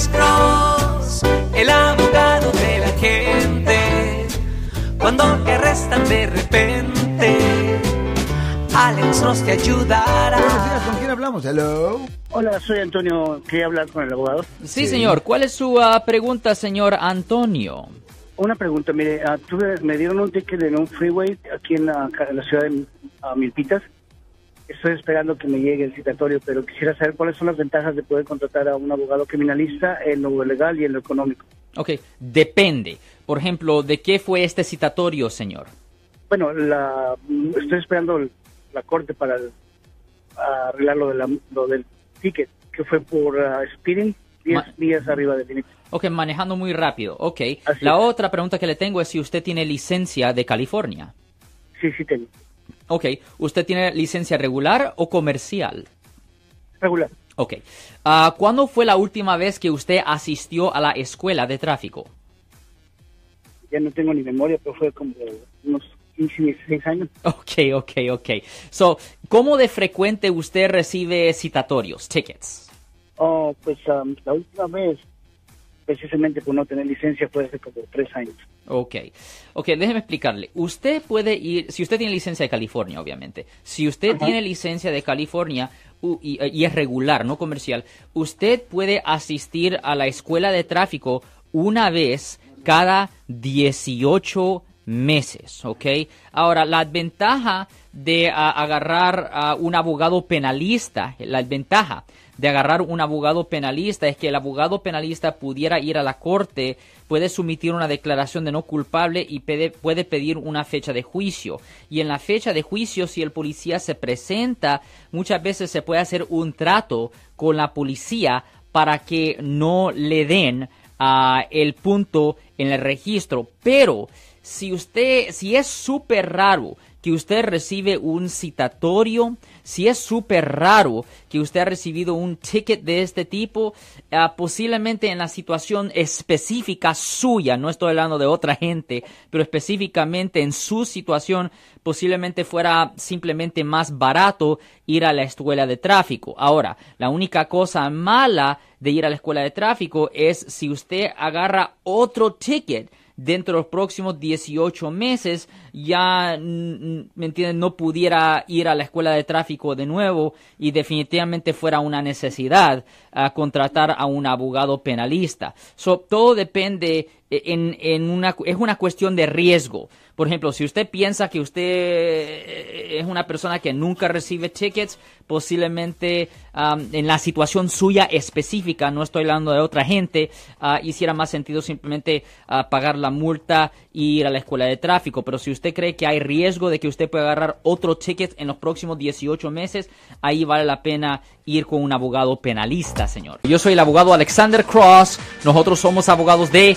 Alex Cross, el abogado de la gente. Cuando te arrestan de repente, Alex Cross te ayudará. Buenos días, ¿con quién hablamos? Hello. Hola, soy Antonio. Quería hablar con el abogado. Sí, señor. ¿Cuál es su ah, pregunta, señor Antonio? Una pregunta, mire, ah, tuve, me dieron un ticket en un freeway aquí en la, en la ciudad de ah, Milpitas. Estoy esperando que me llegue el citatorio, pero quisiera saber cuáles son las ventajas de poder contratar a un abogado criminalista en lo legal y en lo económico. Ok, depende. Por ejemplo, ¿de qué fue este citatorio, señor? Bueno, la, estoy esperando la corte para arreglar lo, de la, lo del ticket, que fue por ah, speeding, 10 Ma- días arriba del límite. Ok, manejando muy rápido. Ok. Así La es. otra pregunta que le tengo es si usted tiene licencia de California. Sí, sí, tengo. Ok. ¿Usted tiene licencia regular o comercial? Regular. Ok. Ah, ¿Cuándo fue la última vez que usted asistió a la escuela de tráfico? Ya no tengo ni memoria, pero fue como unos 15, 16 años. Ok, ok, ok. So, ¿cómo de frecuente usted recibe citatorios, tickets? Oh, pues um, la última vez, precisamente por no tener licencia, fue hace como tres años. Ok, ok, déjeme explicarle. Usted puede ir, si usted tiene licencia de California, obviamente, si usted Ajá. tiene licencia de California y, y es regular, no comercial, usted puede asistir a la escuela de tráfico una vez cada 18 meses, ¿ok? Ahora, la ventaja de ah, agarrar a un abogado penalista, la ventaja de agarrar un abogado penalista es que el abogado penalista pudiera ir a la corte, puede sumitir una declaración de no culpable y puede pedir una fecha de juicio. Y en la fecha de juicio, si el policía se presenta, muchas veces se puede hacer un trato con la policía para que no le den ah, el punto en el registro. Pero si usted, si es súper raro que usted recibe un citatorio, si es súper raro que usted ha recibido un ticket de este tipo, ah, posiblemente en la situación específica suya, no estoy hablando de otra gente, pero específicamente en su situación, posiblemente fuera simplemente más barato ir a la escuela de tráfico. Ahora, la única cosa mala de ir a la escuela de tráfico es si usted agarra otro ticket dentro de los próximos 18 meses ya, mm, ¿me entienden? No pudiera ir a la escuela de tráfico de nuevo y definitivamente fuera una necesidad ah, contratar a un abogado penalista. So, todo depende en, en una, es una cuestión de riesgo. Por ejemplo, si usted piensa que usted eh, es una persona que nunca recibe tickets, posiblemente en la situación suya específica, no estoy hablando de otra gente, ah, hiciera más sentido simplemente ah, pagar la multa e ir a la escuela de tráfico. Pero si usted cree que hay riesgo de que usted pueda agarrar otro ticket en los próximos 18 meses, ahí vale la pena ir con un abogado penalista, señor. Yo soy el abogado Alexander Cross. Nosotros somos abogados de